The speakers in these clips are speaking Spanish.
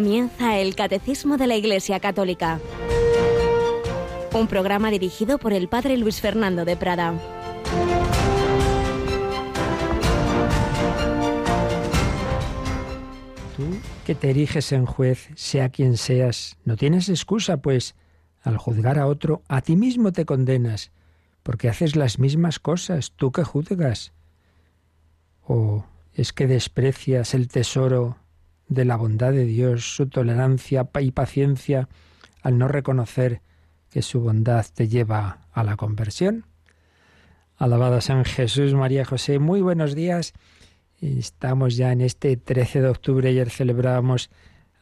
Comienza el Catecismo de la Iglesia Católica, un programa dirigido por el Padre Luis Fernando de Prada. Tú que te eriges en juez, sea quien seas, no tienes excusa, pues al juzgar a otro, a ti mismo te condenas, porque haces las mismas cosas, tú que juzgas. ¿O es que desprecias el tesoro de la bondad de Dios, su tolerancia y paciencia, al no reconocer que su bondad te lleva a la conversión? Alabado San Jesús, María José, muy buenos días. Estamos ya en este 13 de octubre, ayer celebrábamos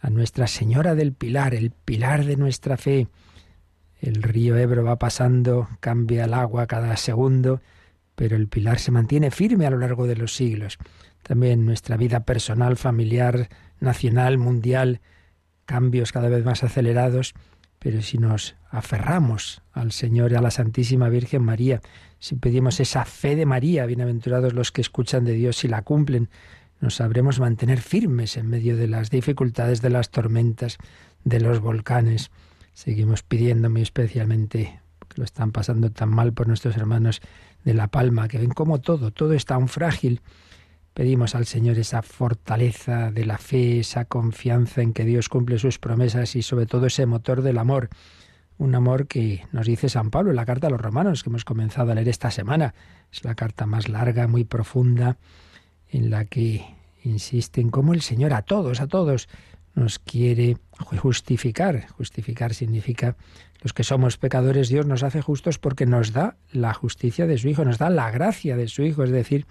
a Nuestra Señora del Pilar, el pilar de nuestra fe. El río Ebro va pasando, cambia el agua cada segundo, pero el pilar se mantiene firme a lo largo de los siglos. También nuestra vida personal, familiar, nacional, mundial, cambios cada vez más acelerados, pero si nos aferramos al Señor y a la Santísima Virgen María, si pedimos esa fe de María, bienaventurados los que escuchan de Dios y la cumplen, nos sabremos mantener firmes en medio de las dificultades, de las tormentas, de los volcanes. Seguimos pidiendo muy especialmente, que lo están pasando tan mal por nuestros hermanos de La Palma, que ven como todo, todo es tan frágil. Pedimos al Señor esa fortaleza de la fe, esa confianza en que Dios cumple sus promesas y sobre todo ese motor del amor. Un amor que nos dice San Pablo en la carta a los romanos que hemos comenzado a leer esta semana. Es la carta más larga, muy profunda, en la que insiste en cómo el Señor a todos, a todos, nos quiere justificar. Justificar significa los que somos pecadores, Dios nos hace justos porque nos da la justicia de su Hijo, nos da la gracia de su Hijo, es decir,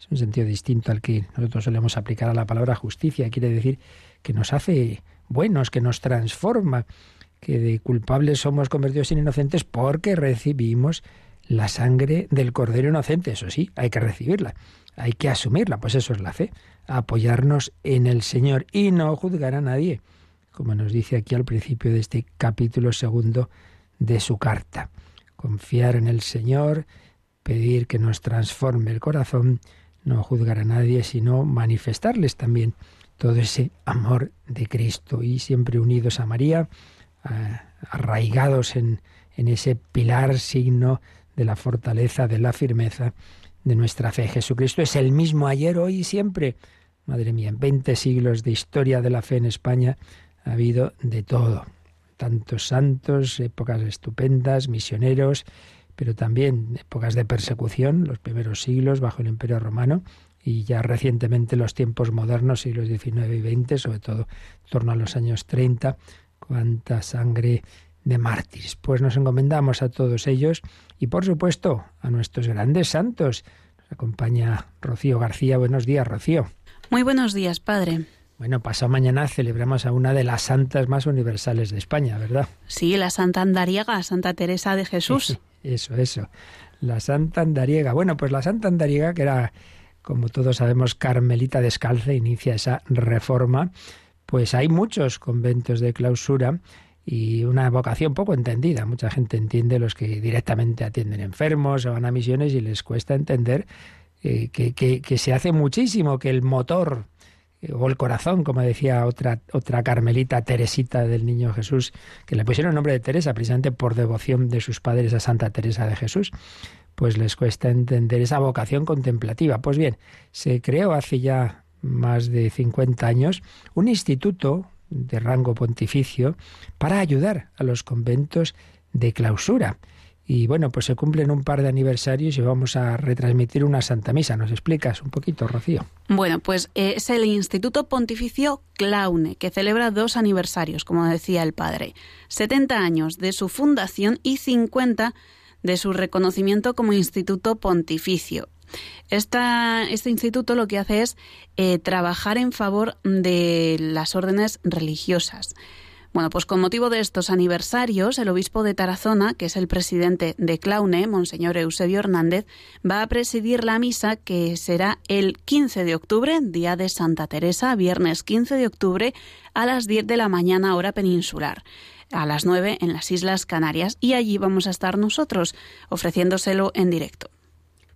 es un sentido distinto al que nosotros solemos aplicar a la palabra justicia. Quiere decir que nos hace buenos, que nos transforma, que de culpables somos convertidos en inocentes porque recibimos la sangre del Cordero Inocente. Eso sí, hay que recibirla, hay que asumirla, pues eso es la fe apoyarnos en el Señor y no juzgar a nadie, como nos dice aquí al principio de este capítulo segundo de su carta. Confiar en el Señor, pedir que nos transforme el corazón, no juzgar a nadie, sino manifestarles también todo ese amor de Cristo y siempre unidos a María, arraigados en, en ese pilar signo de la fortaleza, de la firmeza de nuestra fe. Jesucristo es el mismo ayer, hoy y siempre. Madre mía, en 20 siglos de historia de la fe en España ha habido de todo. Tantos santos, épocas estupendas, misioneros, pero también épocas de persecución, los primeros siglos bajo el Imperio Romano y ya recientemente los tiempos modernos, siglos XIX y XX, sobre todo en torno a los años 30, cuánta sangre de mártires. Pues nos encomendamos a todos ellos y por supuesto a nuestros grandes santos. Nos acompaña Rocío García. Buenos días, Rocío. Muy buenos días, padre. Bueno, pasado mañana celebramos a una de las santas más universales de España, ¿verdad? Sí, la Santa Andariega, Santa Teresa de Jesús. eso, eso. La Santa Andariega. Bueno, pues la Santa Andariega, que era, como todos sabemos, carmelita descalza, inicia esa reforma. Pues hay muchos conventos de clausura y una vocación poco entendida. Mucha gente entiende los que directamente atienden enfermos o van a misiones y les cuesta entender eh, que, que, se hace muchísimo, que el motor o el corazón, como decía otra, otra carmelita, Teresita del Niño Jesús, que le pusieron el nombre de Teresa precisamente por devoción de sus padres a Santa Teresa de Jesús, pues les cuesta entender esa vocación contemplativa. Pues bien, se creó hace ya más de 50 años un instituto de rango pontificio para ayudar a los conventos de clausura. Y bueno, pues se cumplen un par de aniversarios y vamos a retransmitir una Santa Misa. ¿Nos explicas un poquito, Rocío? Bueno, pues eh, es el Instituto Pontificio Claune, que celebra dos aniversarios, como decía el padre. 70 años de su fundación y 50 de su reconocimiento como Instituto Pontificio. este instituto lo que hace es eh, trabajar en favor de las órdenes religiosas. Bueno, pues con motivo de estos aniversarios, el obispo de Tarazona, que es el presidente de Claune, Monseñor Eusebio Hernández, va a presidir la misa que será el 15 de octubre, día de Santa Teresa, viernes 15 de octubre, a las 10 de la mañana hora peninsular a las 9 en las Islas Canarias y allí vamos a estar nosotros ofreciéndoselo en directo.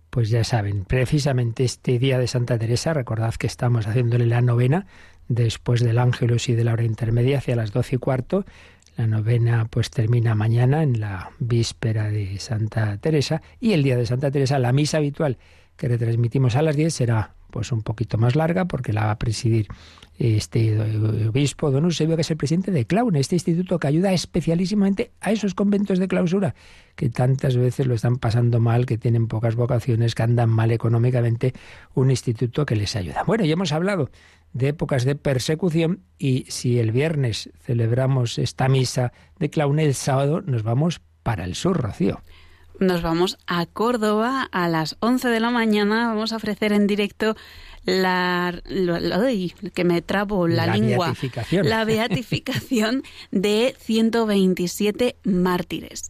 Pues ya saben, precisamente este día de Santa Teresa, recordad que estamos haciéndole la novena después del Ángelus y de la hora intermedia hacia las doce y cuarto. La novena pues termina mañana en la víspera de Santa Teresa y el día de Santa Teresa la misa habitual que retransmitimos a las 10 será pues un poquito más larga porque la va a presidir este obispo don Eusebio, que es el presidente de Claune, este instituto que ayuda especialísimamente a esos conventos de clausura que tantas veces lo están pasando mal, que tienen pocas vocaciones, que andan mal económicamente, un instituto que les ayuda. Bueno, ya hemos hablado de épocas de persecución y si el viernes celebramos esta misa de Claune, el sábado nos vamos para el sur, Rocío nos vamos a Córdoba a las 11 de la mañana. Vamos a ofrecer en directo la, que me trabo la, lengua, beatificación. la beatificación de 127 mártires.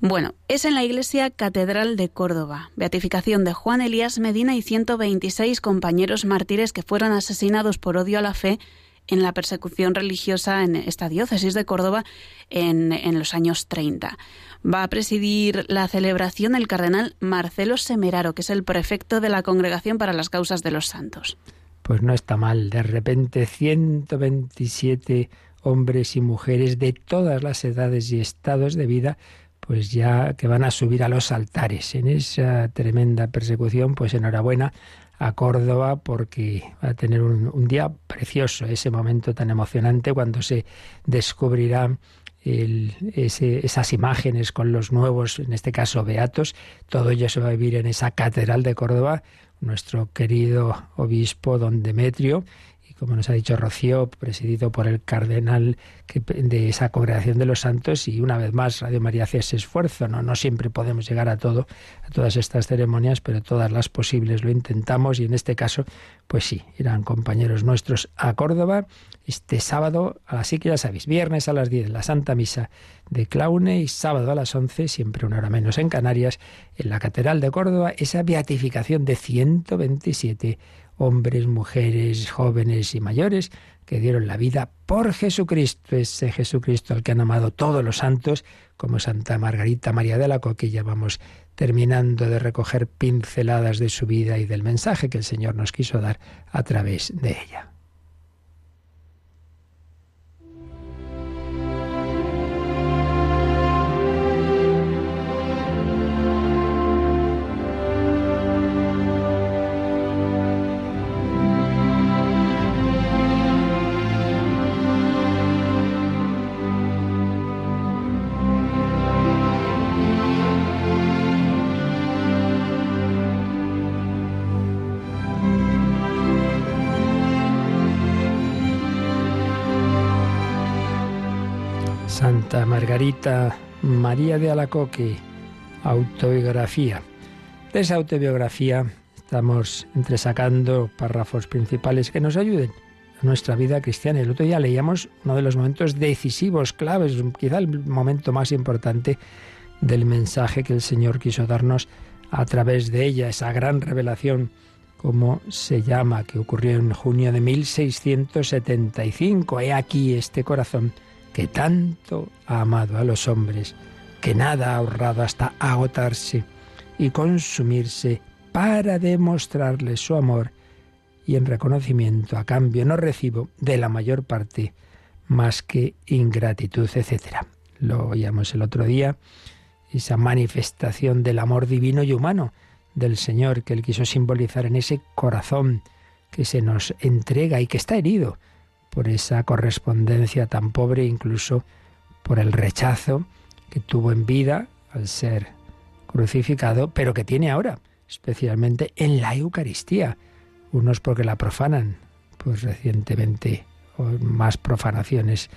Bueno, es en la iglesia Catedral de Córdoba, beatificación de Juan Elías Medina y 126 compañeros mártires que fueron asesinados por odio a la fe en la persecución religiosa en esta diócesis de Córdoba en, en los años 30. Va a presidir la celebración el cardenal Marcelo Semeraro, que es el prefecto de la Congregación para las Causas de los Santos. Pues no está mal. De repente 127 hombres y mujeres de todas las edades y estados de vida pues ya que van a subir a los altares en esa tremenda persecución, pues enhorabuena a Córdoba porque va a tener un, día precioso, ese momento tan emocionante cuando se esas imágenes con los nuevos, en este caso beatos, todo ello se va a vivir en esa catedral de Córdoba, nuestro querido obispo don Demetrio, como nos ha dicho Rocío, presidido por el cardenal de esa congregación de los santos, y una vez más Radio María hace ese esfuerzo, ¿no? siempre podemos llegar a todo, a todas estas ceremonias, pero todas las posibles lo intentamos, y en este caso, pues sí, irán compañeros nuestros a Córdoba este sábado, así que ya sabéis, viernes a las 10 la Santa Misa de Claune y sábado a las 11, siempre una hora menos en Canarias, en la Catedral de Córdoba, esa beatificación de 127 hombres, mujeres, jóvenes y mayores que dieron la vida por Jesucristo, ese Jesucristo al que han amado todos los santos, como Santa Margarita María de la ya vamos terminando de recoger pinceladas de su vida y del mensaje que el Señor nos quiso dar a través de ella. Margarita María de Alacoque, autobiografía. De esa autobiografía estamos entresacando párrafos principales que nos ayuden a nuestra vida cristiana. El otro día leíamos uno de los momentos decisivos, claves, quizá el momento más importante del mensaje que el Señor quiso darnos a través de ella, esa gran revelación, como se llama, que ocurrió en junio de 1675. He aquí este corazón que tanto ha amado a los hombres, que nada ha ahorrado hasta agotarse y consumirse para demostrarles su amor, y en reconocimiento a cambio no recibo de la mayor parte más que ingratitud, etc. Lo oíamos el otro día, esa manifestación del amor divino y humano del Señor que Él quiso simbolizar en ese corazón que se nos entrega y que está herido por esa correspondencia tan pobre, incluso por el rechazo que tuvo en vida al ser crucificado, pero que tiene ahora, especialmente en la Eucaristía. Unos porque la profanan, pues recientemente, más profanaciones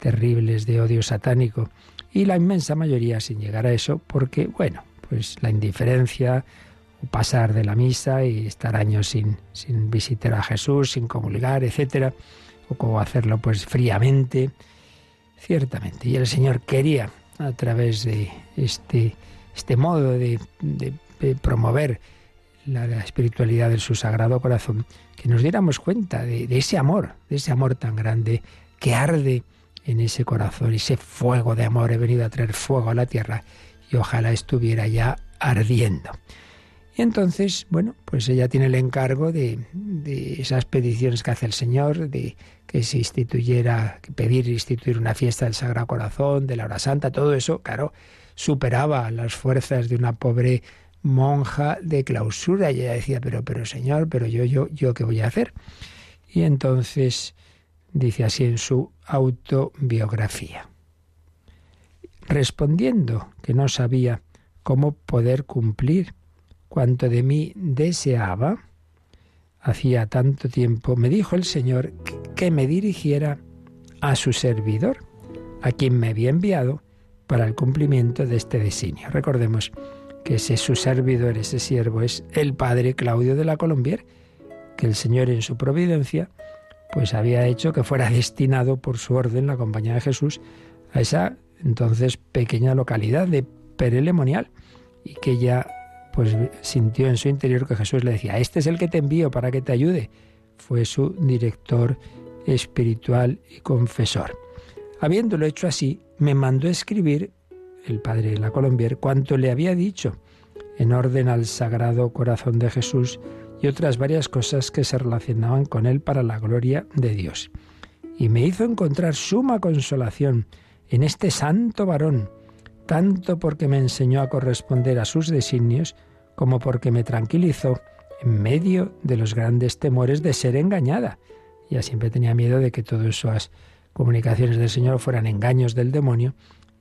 terribles de odio satánico, y la inmensa mayoría sin llegar a eso, porque, bueno, pues la indiferencia, pasar de la misa y estar años sin, sin visitar a Jesús, sin comulgar, etcétera, hacerlo pues fríamente, ciertamente. Y el Señor quería, a través de este, este modo de, promover la, espiritualidad de su Sagrado Corazón, que nos diéramos cuenta de ese amor, de ese amor tan grande que arde en ese corazón, ese fuego de amor. He venido a traer fuego a la tierra y ojalá estuviera ya ardiendo. Y entonces, bueno, pues ella tiene el encargo de, esas peticiones que hace el Señor, de que se instituyera, pedir instituir una fiesta del Sagrado Corazón, de la hora santa, todo eso, claro, superaba las fuerzas de una pobre monja de clausura. Y ella decía, pero, pero Señor, pero yo, yo, yo, ¿qué voy a hacer? Y entonces dice así en su autobiografía. Respondiendo que no sabía cómo poder cumplir cuanto de mí deseaba, hacía tanto tiempo, me dijo el Señor que me dirigiera a su servidor, a quien me había enviado para el cumplimiento de este designio. Recordemos que ese su servidor, ese siervo, es el padre Claudio de la Colombier, que el Señor en su providencia pues había hecho que fuera destinado por su orden la compañía de Jesús a esa entonces pequeña localidad de Perelemonial y que ya pues sintió en su interior que Jesús le decía, este es el que te envío para que te ayude. Fue su director espiritual y confesor. Habiéndolo hecho así, me mandó escribir el padre de la Colombier cuanto le había dicho, en orden al Sagrado Corazón de Jesús y otras varias cosas que se relacionaban con él para la gloria de Dios. Y me hizo encontrar suma consolación en este santo varón, tanto porque me enseñó a corresponder a sus designios, como porque me tranquilizó en medio de los grandes temores de ser engañada. Ya siempre tenía miedo de que todas esas comunicaciones del Señor fueran engaños del demonio,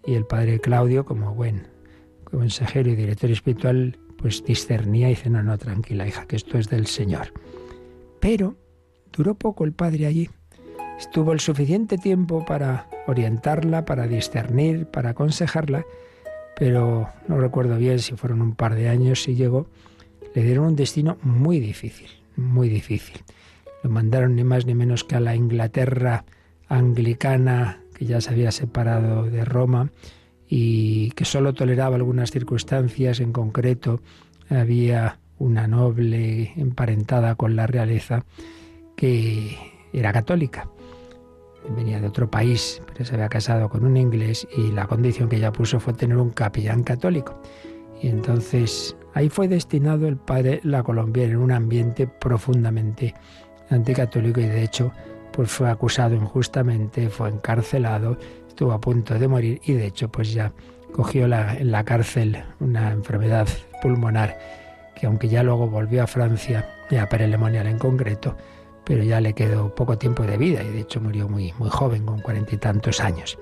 y el padre Claudio, como buen consejero y director espiritual, pues discernía y dice, no, no, tranquila hija, que esto es del Señor. Pero duró poco el padre allí. Estuvo el suficiente tiempo para orientarla, para discernir, para aconsejarla, pero no recuerdo bien si fueron un par de años, si llegó, le dieron un destino muy difícil, muy difícil. Lo mandaron ni más ni menos que a la Inglaterra anglicana, que ya se había separado de Roma y que solo toleraba algunas circunstancias, en concreto había una noble emparentada con la realeza que era católica venía de otro país, pero se había casado con un inglés y la condición que ella puso fue tener un capellán católico. Y entonces ahí fue destinado el padre La Colombiana en un ambiente profundamente anticatólico y de hecho pues fue acusado injustamente, fue encarcelado, estuvo a punto de morir y de hecho pues ya cogió la, en la cárcel una enfermedad pulmonar que aunque ya luego volvió a Francia y a Perelemonial en concreto, pero ya le quedó poco tiempo de vida y de hecho murió muy, muy joven, con cuarenta y tantos años.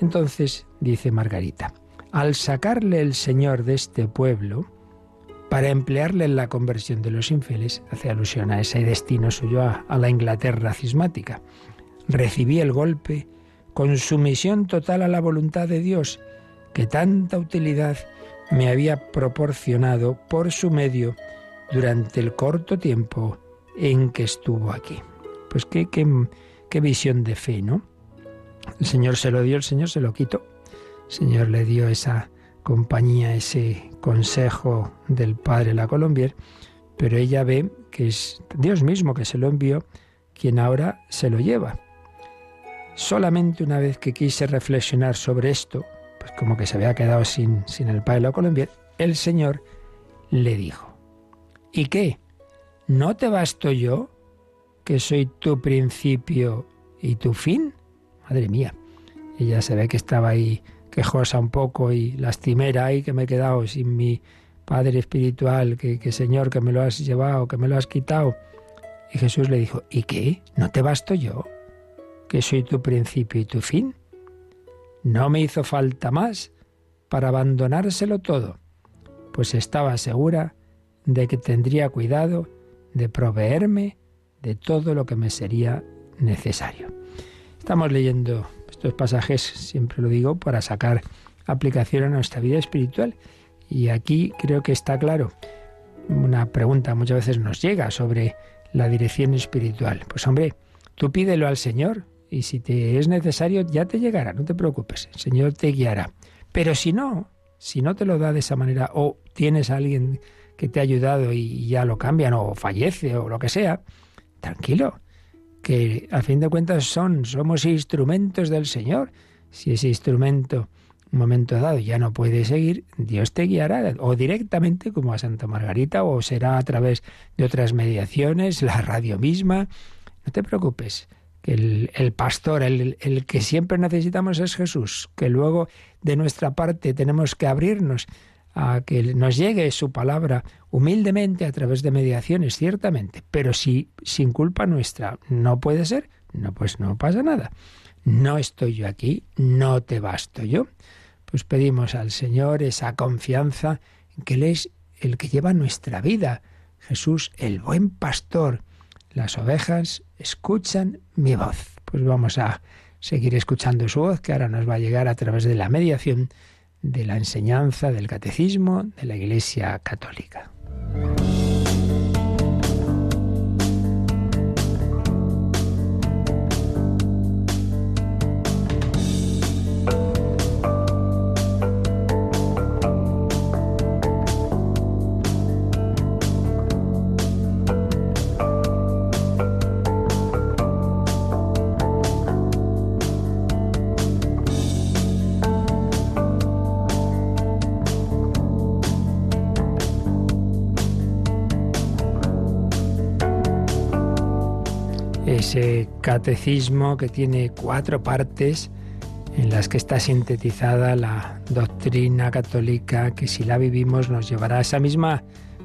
Entonces, dice Margarita, al sacarle el Señor de este pueblo, para emplearle en la conversión de los infieles, hace alusión a ese destino suyo a, a la Inglaterra cismática. Recibí el golpe con sumisión total a la voluntad de Dios, que tanta utilidad me había proporcionado por su medio durante el corto tiempo en que estuvo aquí. Pues qué, qué, qué visión de fe, ¿no? El Señor se lo dio, el Señor se lo quitó. El Señor le dio esa compañía, ese consejo del Padre la Colombier, pero ella ve que es Dios mismo que se lo envió quien ahora se lo lleva. Solamente una vez que quise reflexionar sobre esto, pues como que se había quedado sin, sin el Padre la Colombier, el Señor le dijo, ¿y qué? ¿No te basto yo, que soy tu principio y tu fin? Madre mía, ella se ve que estaba ahí quejosa un poco y lastimera y que me he quedado sin mi Padre espiritual, que, que Señor, que me lo has llevado, que me lo has quitado. Y Jesús le dijo, ¿y qué? ¿No te basto yo, que soy tu principio y tu fin? No me hizo falta más para abandonárselo todo, pues estaba segura de que tendría cuidado de proveerme de todo lo que me sería necesario. Estamos leyendo estos pasajes, siempre lo digo, para sacar aplicación a nuestra vida espiritual. Y aquí creo que está claro. Una pregunta muchas veces nos llega sobre la dirección espiritual. Pues hombre, tú pídelo al Señor y si te es necesario ya te llegará, no te preocupes, el Señor te guiará. Pero si no, si no te lo da de esa manera o tienes a alguien que te ha ayudado y ya lo cambian o fallece o lo que sea, tranquilo, que a fin de cuentas son, somos instrumentos del Señor. Si ese instrumento un momento dado ya no puedes seguir, Dios te guiará o directamente como a Santa Margarita o será a través de otras mediaciones, la radio misma. No te preocupes, que el, pastor, el, el, que siempre necesitamos es Jesús, que luego de nuestra parte tenemos que abrirnos a que nos llegue su palabra humildemente a través de mediaciones, ciertamente, pero si sin culpa nuestra no puede ser, no, pues no pasa nada. No estoy yo aquí, no te basto yo. Pues pedimos al Señor esa confianza en que Él es el que lleva nuestra vida. Jesús, el buen pastor. Las ovejas escuchan mi voz. Pues vamos a seguir escuchando su voz, que ahora nos va a llegar a través de la mediación de la enseñanza del catecismo de la Iglesia Católica. Catecismo que tiene cuatro partes en las que está sintetizada la doctrina católica que si la vivimos nos llevará a esa misma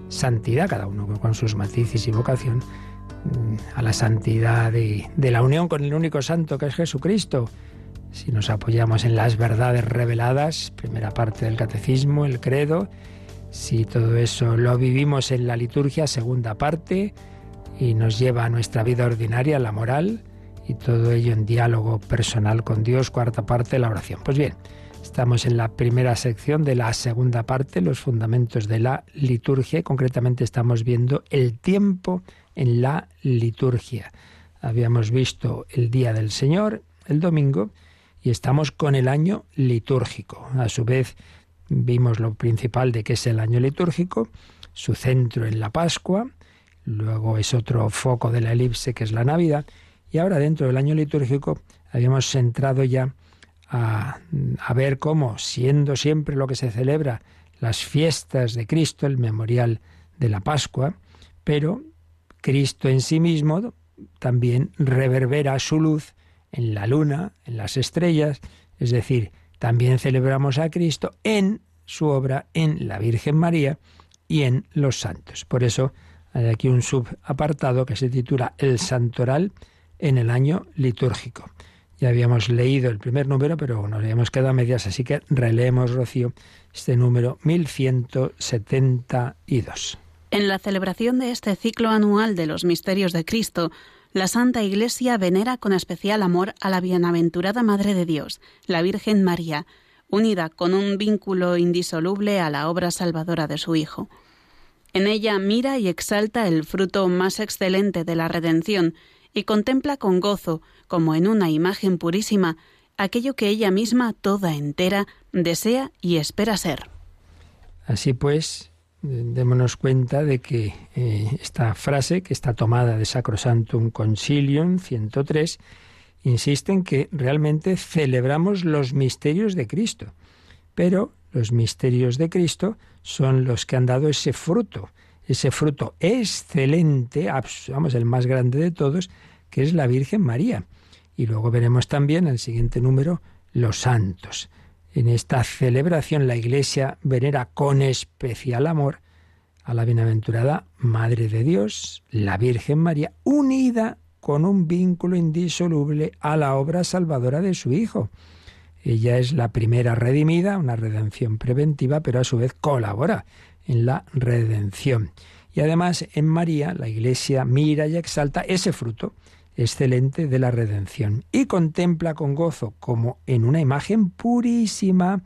santidad, cada uno con sus matices y vocación, mm, a la santidad de, de la unión con el único santo que es Jesucristo. Si nos apoyamos en las verdades reveladas, primera parte del catecismo, el credo, si todo eso lo vivimos en la liturgia, segunda parte, y nos lleva a nuestra vida ordinaria, la moral, y todo ello en diálogo personal con Dios, cuarta parte, la oración. Pues bien, estamos en la primera sección de la segunda parte, los fundamentos de la liturgia, y concretamente estamos viendo el tiempo en la liturgia. Habíamos visto el Día del Señor, el domingo, y estamos con el año litúrgico. A su vez, vimos lo principal de qué es el año litúrgico, su centro en la Pascua, luego es otro foco de la elipse que es la Navidad, y ahora dentro del año litúrgico habíamos entrado ya a, a, ver cómo, siendo siempre lo que se celebra las fiestas de Cristo, el memorial de la Pascua, pero Cristo en sí mismo también reverbera su luz en la luna, en las estrellas, es decir, también celebramos a Cristo en su obra en la Virgen María y en los santos. Por eso hay aquí un subapartado que se titula El Santoral en el año litúrgico. Ya habíamos leído el primer número, pero nos habíamos quedado a medias, así que releemos, Rocío, este número 1172. En la celebración de este ciclo anual de los misterios de Cristo, la Santa Iglesia venera con especial amor a la bienaventurada Madre de Dios, la Virgen María, unida con un vínculo indisoluble a la obra salvadora de su Hijo. En ella mira y exalta el fruto más excelente de la redención y contempla con gozo, como en una imagen purísima, aquello que ella misma toda entera desea y espera ser. Así pues, démonos cuenta de que eh, esta frase, que está tomada de Sacrosantum Concilium 103, insiste en que realmente celebramos los misterios de Cristo, pero los misterios de Cristo son los que han dado ese fruto, ese fruto excelente, vamos, el más grande de todos, que es la Virgen María. Y luego veremos también en el siguiente número los santos. En esta celebración la Iglesia venera con especial amor a la bienaventurada Madre de Dios, la Virgen María, unida con un vínculo indisoluble a la obra salvadora de su Hijo. Ella es la primera redimida, una redención preventiva, pero a su vez colabora en la redención. Y además en María la Iglesia mira y exalta ese fruto excelente de la redención y contempla con gozo como en una imagen purísima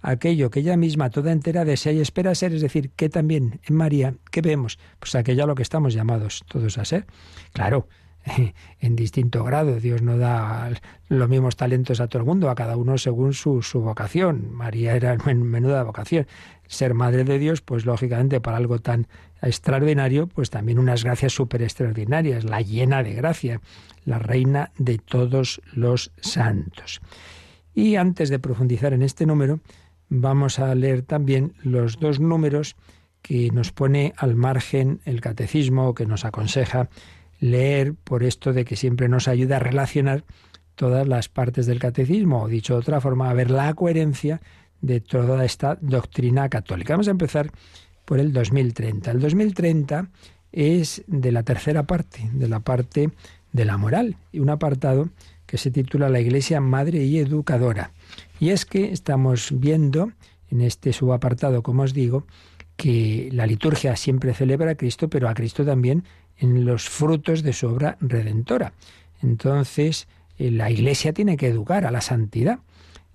aquello que ella misma toda entera desea y espera ser, es decir, que también en María, ¿qué vemos? Pues aquello a lo que estamos llamados todos a ser. Claro, en distinto grado. Dios no da los mismos talentos a todo el mundo, a cada uno según su, su vocación. María era en menuda vocación. Ser madre de Dios, pues lógicamente para algo tan extraordinario, pues también unas gracias súper extraordinarias, la llena de gracia, la reina de todos los santos. Y antes de profundizar en este número, vamos a leer también los dos números que nos pone al margen el catecismo, que nos aconseja leer por esto de que siempre nos ayuda a relacionar todas las partes del catecismo, o dicho de otra forma, a ver la coherencia de toda esta doctrina católica. Vamos a empezar por el 2030. El 2030 es de la tercera parte, de la parte de la moral, y un apartado que se titula La Iglesia Madre y Educadora. Y es que estamos viendo en este subapartado, como os digo, que la liturgia siempre celebra a Cristo, pero a Cristo también en los frutos de su obra redentora. Entonces, eh, la Iglesia tiene que educar a la santidad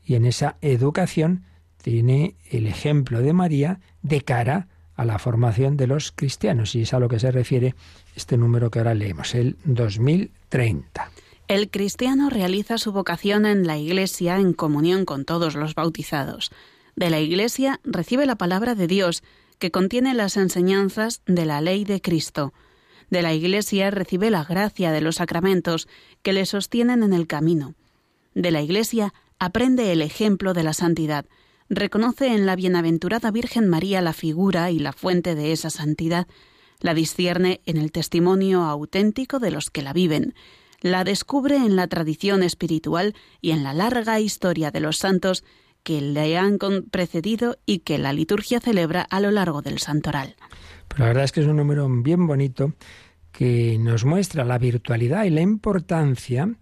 y en esa educación tiene el ejemplo de María de cara a la formación de los cristianos y es a lo que se refiere este número que ahora leemos, el 2030. El cristiano realiza su vocación en la Iglesia en comunión con todos los bautizados. De la Iglesia recibe la palabra de Dios, que contiene las enseñanzas de la ley de Cristo de la Iglesia recibe la gracia de los sacramentos que le sostienen en el camino. De la Iglesia aprende el ejemplo de la santidad, reconoce en la bienaventurada Virgen María la figura y la fuente de esa santidad, la discierne en el testimonio auténtico de los que la viven, la descubre en la tradición espiritual y en la larga historia de los santos que le han precedido y que la liturgia celebra a lo largo del santoral. Pero la verdad es que es un número bien bonito que nos muestra la virtualidad y la importancia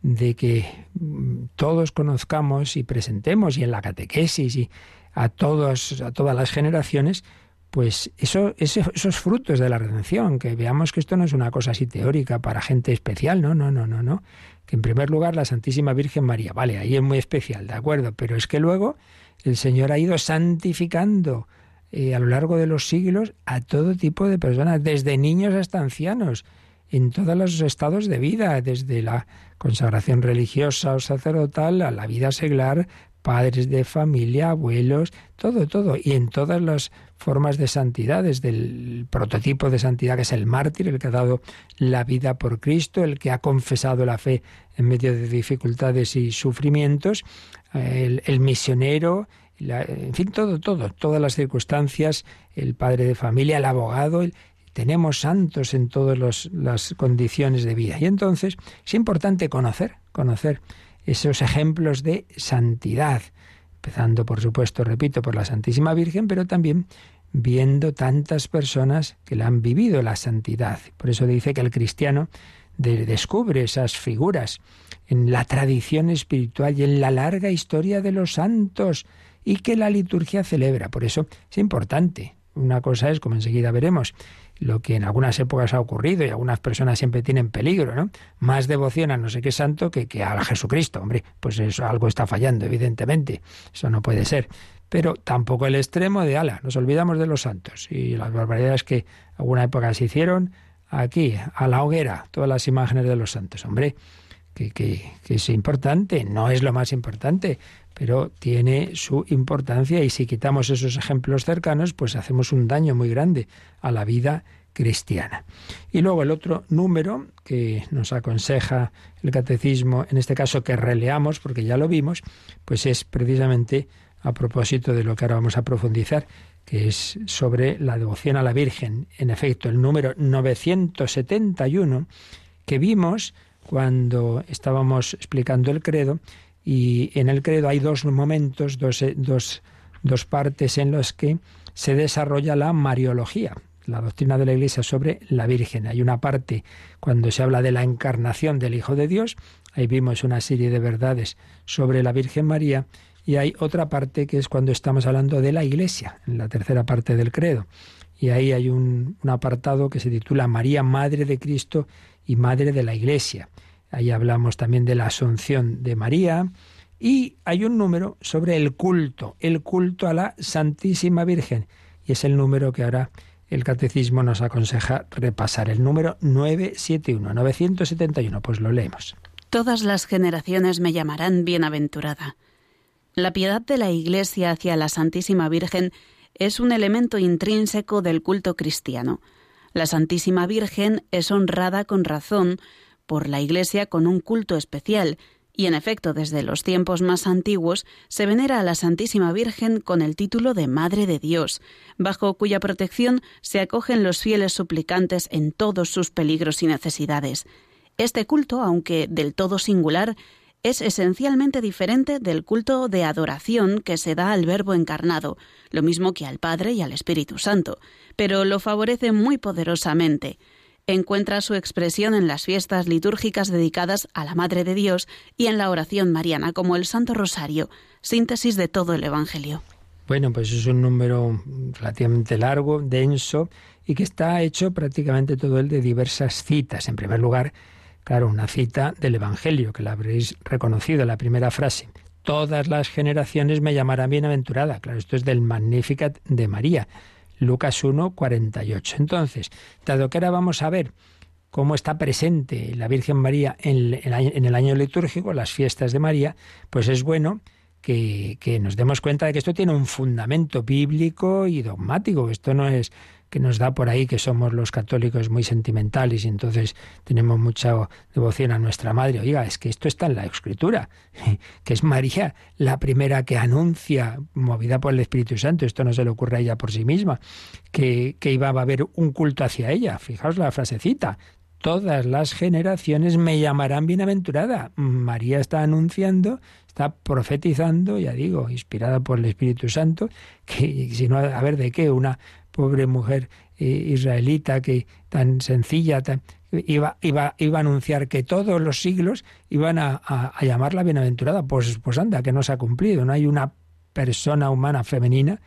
de que mm, todos conozcamos y presentemos y en la catequesis y a todos a todas las generaciones pues eso, esos frutos de la redención, que veamos que esto no es una cosa así teórica para gente especial, no, no, no, no, no. En primer lugar la Santísima Virgen María, vale, ahí es muy especial, de acuerdo, pero es que luego el Señor ha ido santificando eh, a lo largo de los siglos a todo tipo de personas, desde niños hasta ancianos, en todos los estados de vida, desde la consagración religiosa o sacerdotal a la vida seglar, padres de familia, abuelos, todo, todo, y en todas las formas de santidad, desde el prototipo de santidad que es el mártir, el que ha dado la vida por Cristo, el que ha confesado la fe en medio de dificultades y sufrimientos, el, el misionero, en fin, todo, todo, todas las circunstancias, el padre de familia, el abogado, tenemos santos en todas las condiciones de vida. Y entonces es importante conocer, conocer esos ejemplos de santidad, empezando, por supuesto, repito, por la Santísima Virgen, pero también viendo tantas personas que la han vivido la santidad. Por eso dice que el cristiano descubre esas figuras en la tradición espiritual y en la larga historia de los santos y que la liturgia celebra. Por eso es importante. Una cosa es, como enseguida veremos, lo que en algunas épocas ha ocurrido y algunas personas siempre tienen peligro, ¿no? Más devoción a no sé qué santo que, que a Jesucristo. Hombre, pues eso algo está fallando, evidentemente. Eso no puede ser. Pero tampoco el extremo de, ala, nos olvidamos de los santos y las barbaridades que alguna época se hicieron aquí, a la hoguera, todas las imágenes de los santos. Hombre, que, que, que es importante, no es lo más importante, pero tiene su importancia y si quitamos esos ejemplos cercanos, pues hacemos un daño muy grande a la vida cristiana. Y luego el otro número que nos aconseja el catecismo, en este caso que releamos, porque ya lo vimos, pues es precisamente a propósito de lo que ahora vamos a profundizar, que es sobre la devoción a la Virgen. En efecto, el número 971 que vimos cuando estábamos explicando el credo y en el credo hay dos momentos, dos, dos, dos partes en las que se desarrolla la mariología, la doctrina de la Iglesia sobre la Virgen. Hay una parte cuando se habla de la encarnación del Hijo de Dios, ahí vimos una serie de verdades sobre la Virgen María, y hay otra parte que es cuando estamos hablando de la Iglesia, en la tercera parte del credo. Y ahí hay un apartado que se titula María, Madre de Cristo y Madre de la Iglesia. Ahí hablamos también de la Asunción de María y hay un número sobre el culto, el culto a la Santísima Virgen. Y es el número que ahora el Catecismo nos aconseja repasar, el número 971, 971, pues lo leemos. Todas las generaciones me llamarán bienaventurada. La piedad de la Iglesia hacia la Santísima Virgen es un elemento intrínseco del culto cristiano. La Santísima Virgen es honrada con razón por la Iglesia con un culto especial Y en efecto, desde los tiempos más antiguos se venera a la Santísima Virgen con el título de Madre de Dios, bajo cuya protección se acogen los fieles suplicantes en todos sus peligros y necesidades. Este culto, aunque del todo singular, es esencialmente diferente del culto de adoración que se da al Verbo encarnado, lo mismo que al Padre y al Espíritu Santo, pero lo favorece muy poderosamente encuentra su expresión en las fiestas litúrgicas dedicadas a la Madre de Dios y en la oración mariana, como el Santo Rosario, síntesis de todo el Evangelio. Bueno, pues es un número relativamente largo, denso, y que está hecho prácticamente todo el de diversas citas. En primer lugar, claro, una cita del Evangelio, que la habréis reconocido, la primera frase. Todas las generaciones me llamarán bienaventurada. Claro, esto es del Magnificat de María. Lucas 1, 48. Entonces, dado que ahora vamos a ver cómo está presente la Virgen María en el año litúrgico, las fiestas de María, pues es bueno que, que, nos demos cuenta de que esto tiene un fundamento bíblico y dogmático. Esto no es que nos da por ahí que somos los católicos muy sentimentales y entonces tenemos mucha devoción a nuestra madre. Oiga, es que esto está en la escritura, que es María la primera que anuncia, movida por el Espíritu Santo, esto no se le ocurre a ella por sí misma, que, que iba a haber un culto hacia ella. Fijaos la frasecita, todas las generaciones me llamarán bienaventurada. María está anunciando, está profetizando, ya digo, inspirada por el Espíritu Santo, que si no, a ver de qué, una pobre mujer eh, israelita que tan sencilla, iba, iba, iba a anunciar que todos los siglos iban a, llamarla bienaventurada. Pues, pues anda, que no se ha cumplido. No hay una persona humana femenina,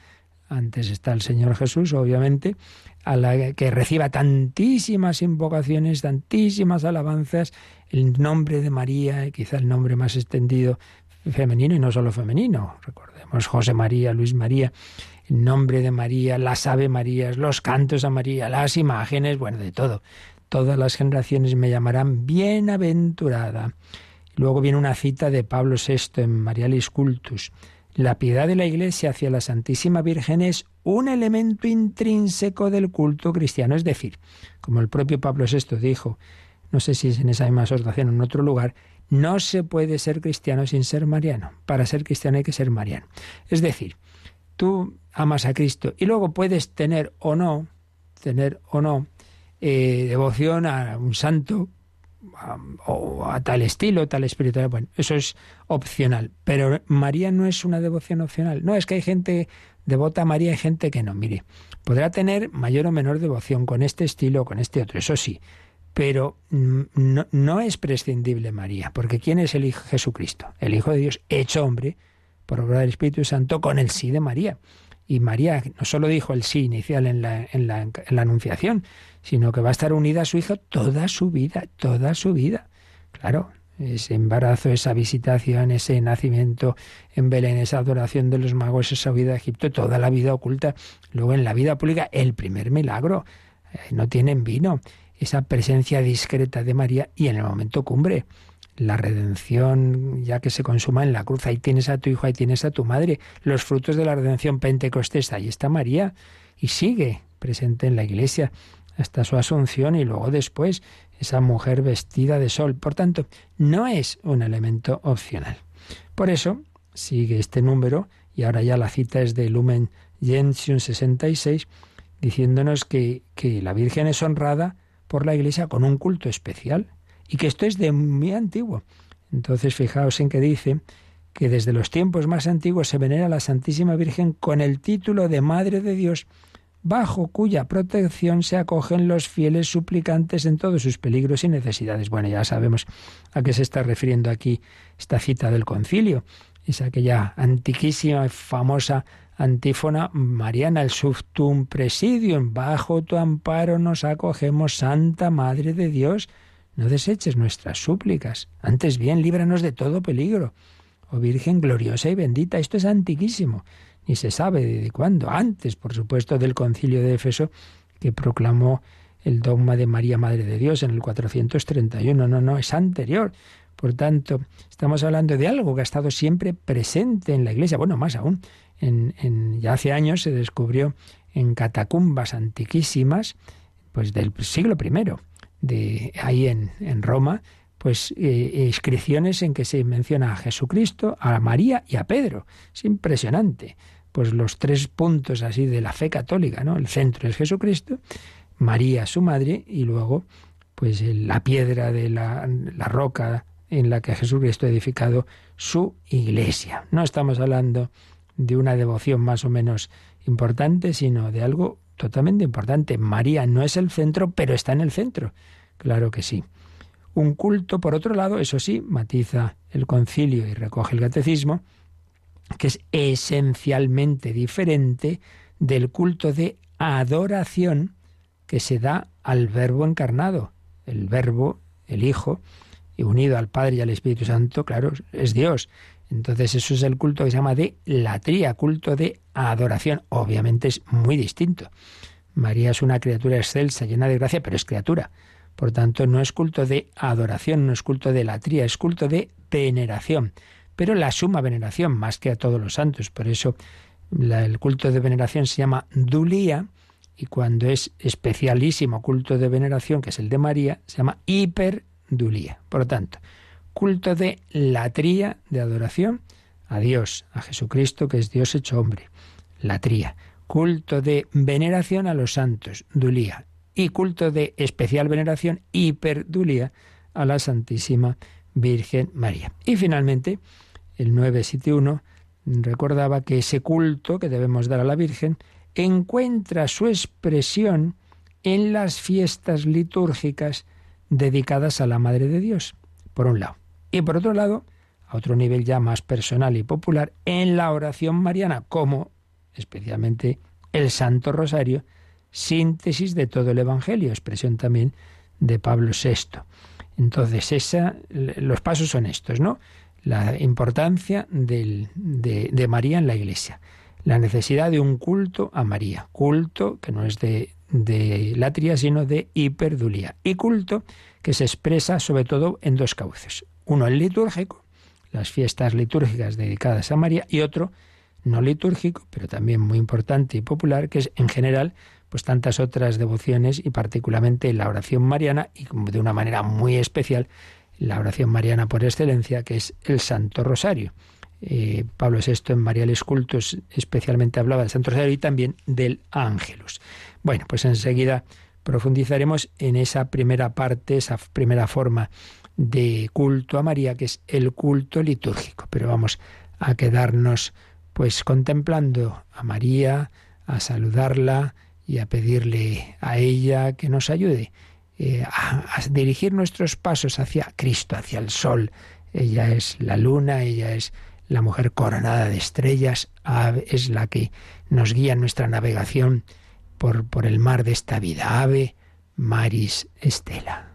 antes está el Señor Jesús, obviamente, a la que reciba tantísimas invocaciones, tantísimas alabanzas, el nombre de María, quizá el nombre más extendido femenino y no solo femenino. Recordemos José María, Luis María el nombre de María, las Ave Marías, los cantos a María, las imágenes, bueno, de todo. Todas las generaciones me llamarán bienaventurada. luego viene una cita de Pablo VI en Marialis Cultus. La piedad de la Iglesia hacia la Santísima Virgen es un elemento intrínseco del culto cristiano. Es decir, como el propio Pablo VI dijo, no sé si es en esa misma asociación o en otro lugar, no se puede ser cristiano sin ser mariano. Para ser cristiano hay que ser mariano. Es decir, tú amas a Cristo y luego puedes tener o no, tener o no eh, devoción a un santo o a tal estilo, tal espiritualidad. Bueno, eso es opcional. Pero María no es una devoción opcional. No, es que hay gente devota a María y gente que no. Mire, podrá tener mayor o menor devoción con este estilo o con este otro, eso sí. Pero no, no es prescindible María, porque ¿quién es el Hijo Jesucristo? El Hijo de Dios hecho hombre por obra del Espíritu Santo con el sí de María. Y María no solo dijo el sí inicial en la, en la, en la anunciación, sino que va a estar unida a su hijo toda su vida, toda su vida. Claro, ese embarazo, esa visitación, ese nacimiento en Belén, esa adoración de los magos, esa vida de Egipto, toda la vida oculta. Luego en la vida pública, el primer milagro. Eh, no tienen vino. Esa presencia discreta de María y en el momento cumbre la redención ya que se consuma en la cruz. Ahí tienes a tu hijo, ahí tienes a tu madre. Los frutos de la redención pentecostés, ahí está María y sigue presente en la iglesia hasta su asunción y luego después esa mujer vestida de sol. Por tanto, no es un elemento opcional. Por eso sigue este número y ahora ya la cita es de Lumen Gentium 66 diciéndonos que, que la Virgen es honrada por la Iglesia con un culto especial y que esto es de muy antiguo. Entonces fijaos en que dice que desde los tiempos más antiguos se venera la Santísima Virgen con el título de Madre de Dios, bajo cuya protección se acogen los fieles suplicantes en todos sus peligros y necesidades. Bueno, ya sabemos a qué se está refiriendo aquí esta cita del concilio. Es aquella antiquísima y famosa antífona mariana, el subtum presidium, bajo tu amparo nos acogemos, Santa Madre de Dios. No deseches nuestras súplicas, antes bien líbranos de todo peligro. Oh Virgen gloriosa y bendita, esto es antiquísimo, ni se sabe de cuándo, antes, por supuesto, del concilio de Éfeso, que proclamó el dogma de María Madre de Dios en el 431. No, no, es anterior. Por tanto, estamos hablando de algo que ha estado siempre presente en la Iglesia. Bueno, más aún, en, en, ya hace años se descubrió en catacumbas antiquísimas, pues del siglo I, de ahí en, en Roma, pues eh, inscripciones en que se menciona a Jesucristo, a María y a Pedro. Es impresionante. Pues los tres puntos así de la fe católica, ¿no? El centro es Jesucristo, María su madre y luego pues la piedra de la, la roca en la que Jesucristo ha edificado su iglesia. No estamos hablando de una devoción más o menos importante, sino de algo totalmente importante. María no es el centro, pero está en el centro. Claro que sí. Un culto, por otro lado, eso sí, matiza el concilio y recoge el catecismo, que es esencialmente diferente del culto de adoración que se da al verbo encarnado. El verbo, el Hijo, y unido al Padre y al Espíritu Santo, claro, es Dios. Entonces eso es el culto que se llama de latría, culto de adoración. Obviamente es muy distinto. María es una criatura excelsa, llena de gracia, pero es criatura. Por tanto, no es culto de adoración, no es culto de latría, es culto de veneración. Pero la suma veneración, más que a todos los santos. Por eso el culto de veneración se llama dulía y cuando es especialísimo culto de veneración, que es el de María, se llama hiperdulía. Por lo tanto, culto de latría, de adoración a Dios, a Jesucristo, que es Dios hecho hombre. Latría. Culto de veneración a los santos, dulía. Y culto de especial veneración, hiperdulía, a la Santísima Virgen María. Y finalmente, el 971 recordaba que ese culto que debemos dar a la Virgen encuentra su expresión en las fiestas litúrgicas dedicadas a la Madre de Dios, por un lado. Y por otro lado, a otro nivel ya más personal y popular, en la oración mariana, como especialmente el Santo Rosario, síntesis de todo el Evangelio, expresión también de Pablo VI. Entonces, esa, los pasos son estos, ¿no? La importancia de, María en la Iglesia, la necesidad de un culto a María, culto que no es de, de latría, sino de hiperdulía, y culto que se expresa sobre todo en dos cauces. Uno el litúrgico, las fiestas litúrgicas dedicadas a María, y otro no litúrgico, pero también muy importante y popular, que es en general pues tantas otras devociones y particularmente la oración mariana y de una manera muy especial la oración mariana por excelencia, que es el Santo Rosario. Eh, Pablo VI en Mariales Cultos especialmente hablaba del Santo Rosario y también del Ángelus. Bueno, pues enseguida profundizaremos en esa primera parte, esa primera forma de culto a María, que es el culto litúrgico. Pero vamos a quedarnos pues contemplando a María, a saludarla y a pedirle a ella que nos ayude eh, a, dirigir nuestros pasos hacia Cristo, hacia el sol. Ella es la luna, ella es la mujer coronada de estrellas, es la que nos guía en nuestra navegación por, por el mar de esta vida. Ave Maris Estela.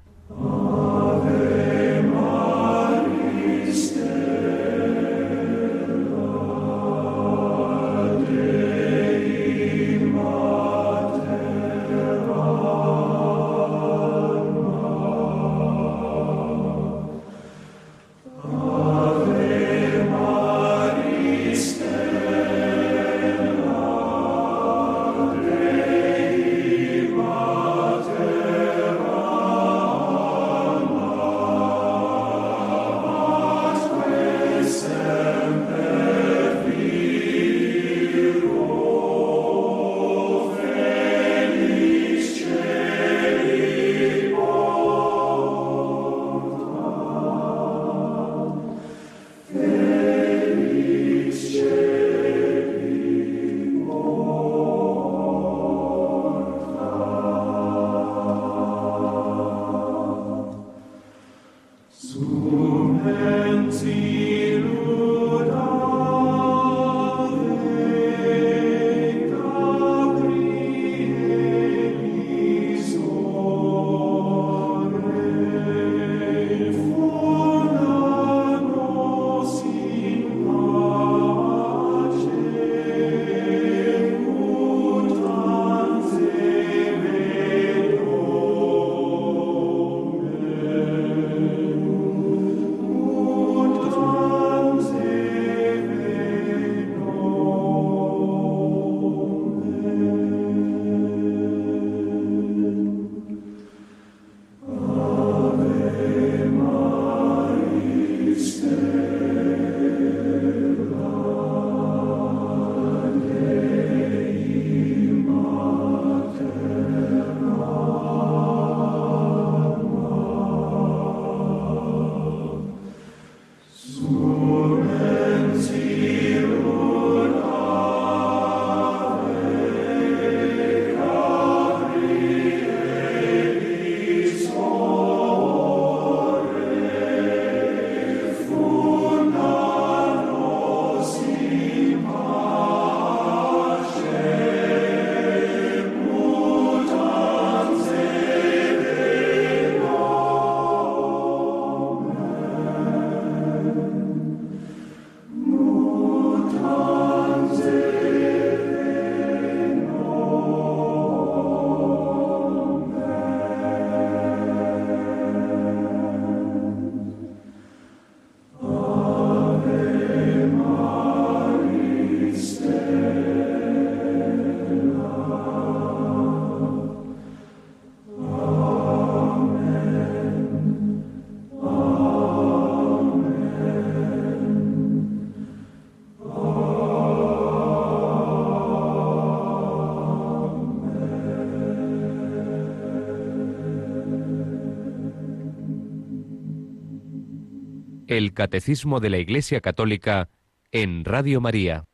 El Catecismo de la Iglesia Católica en Radio María.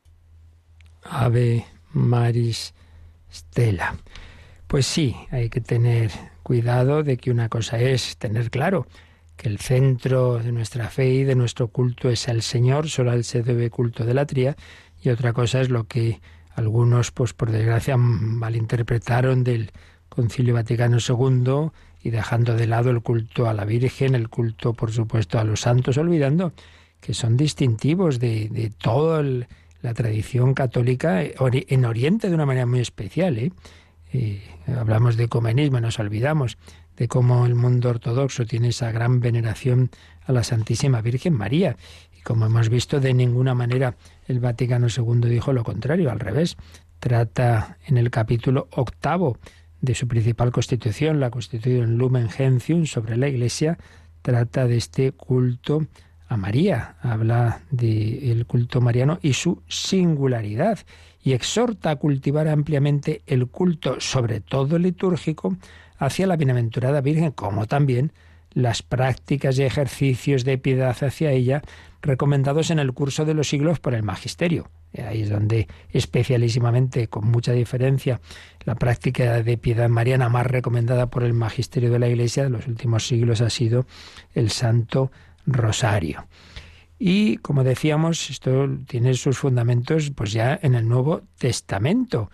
Ave Maris Stella. Pues sí, hay que tener cuidado de que una cosa es tener claro que el centro de nuestra fe y de nuestro culto es el Señor, solo a él se debe culto de la tría, y otra cosa es lo que algunos, pues por desgracia, malinterpretaron del Concilio Vaticano II y dejando de lado el culto a la Virgen, el culto, por supuesto, a los santos, olvidando que son distintivos de, de toda la tradición católica en Oriente de una manera muy especial. ¿eh? hablamos de ecumenismo, nos olvidamos de cómo el mundo ortodoxo tiene esa gran veneración a la Santísima Virgen María. Y como hemos visto, de ninguna manera el Vaticano II dijo lo contrario, al revés. Trata en el capítulo octavo de su principal constitución, la Constitución Lumen Gentium sobre la Iglesia, trata de este culto a María, habla del culto mariano y su singularidad y exhorta a cultivar ampliamente el culto, sobre todo litúrgico, hacia la bienaventurada Virgen, como también las prácticas y ejercicios de piedad hacia ella recomendados en el curso de los siglos por el magisterio. Ahí es donde especialísimamente, con mucha diferencia, la práctica de piedad mariana más recomendada por el magisterio de la Iglesia de los últimos siglos ha sido el Santo Rosario. Y como decíamos, esto tiene sus fundamentos pues ya en el Nuevo Testamento.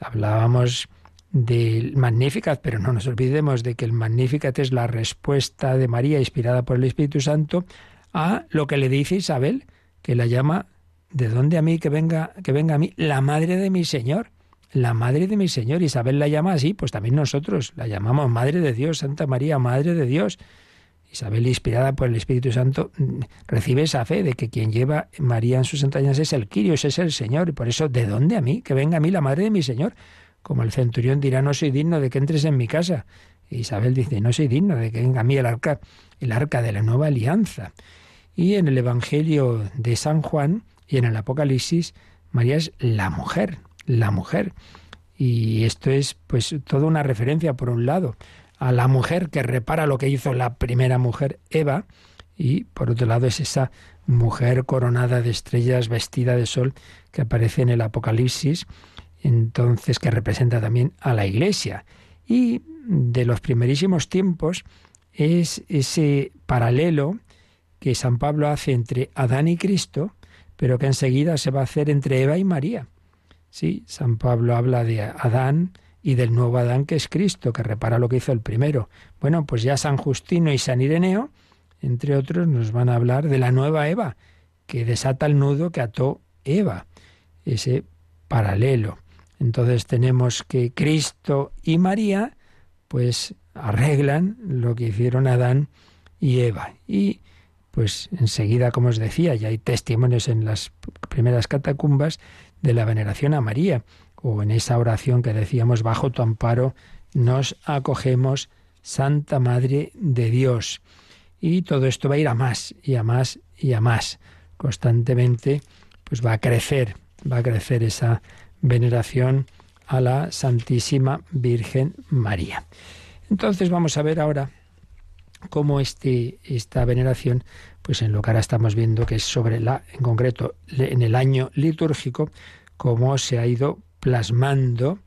Hablábamos del Magnificat, pero no nos olvidemos de que el Magnificat es la respuesta de María inspirada por el Espíritu Santo a lo que le dice Isabel, que la llama ¿de dónde a mí que venga que venga a mí la madre de mi Señor? La madre de mi Señor. Isabel la llama así, pues también nosotros la llamamos Madre de Dios, Santa María, Madre de Dios. Isabel, inspirada por el Espíritu Santo, recibe esa fe de que quien lleva María en sus entrañas es el Quirios, es el Señor. Y por eso, ¿de dónde a mí? Que venga a mí la madre de mi Señor. Como el centurión dirá, no soy digno de que entres en mi casa. Isabel dice, no soy digno de que venga a mí el arca, el arca de la nueva alianza. Y en el Evangelio de San Juan y en el Apocalipsis, María es la mujer, la mujer. Y esto es pues toda una referencia, por un lado, a la mujer que repara lo que hizo la primera mujer, Eva, y por otro lado es esa mujer coronada de estrellas, vestida de sol, que aparece en el Apocalipsis entonces que representa también a la Iglesia. Y de los primerísimos tiempos es ese paralelo que San Pablo hace entre Adán y Cristo, pero que enseguida se va a hacer entre Eva y María. Sí, San Pablo habla de Adán y del nuevo Adán que es Cristo, que repara lo que hizo el primero. Bueno, pues ya San Justino y San Ireneo, entre otros, nos van a hablar de la nueva Eva, que desata el nudo que ató Eva, ese paralelo. Entonces tenemos que Cristo y María pues arreglan lo que hicieron Adán y Eva. Y pues enseguida, como os decía, ya hay testimonios en las primeras catacumbas de la veneración a María, o en esa oración que decíamos, bajo tu amparo nos acogemos, Santa Madre de Dios. Y todo esto va a ir a más y a más y a más. Constantemente, pues va a crecer, va a crecer esa veneración a la Santísima Virgen María. Entonces vamos a ver ahora cómo este, esta veneración, pues en lo que ahora estamos viendo, que es sobre la, en concreto, en el año litúrgico, cómo se ha ido plasmando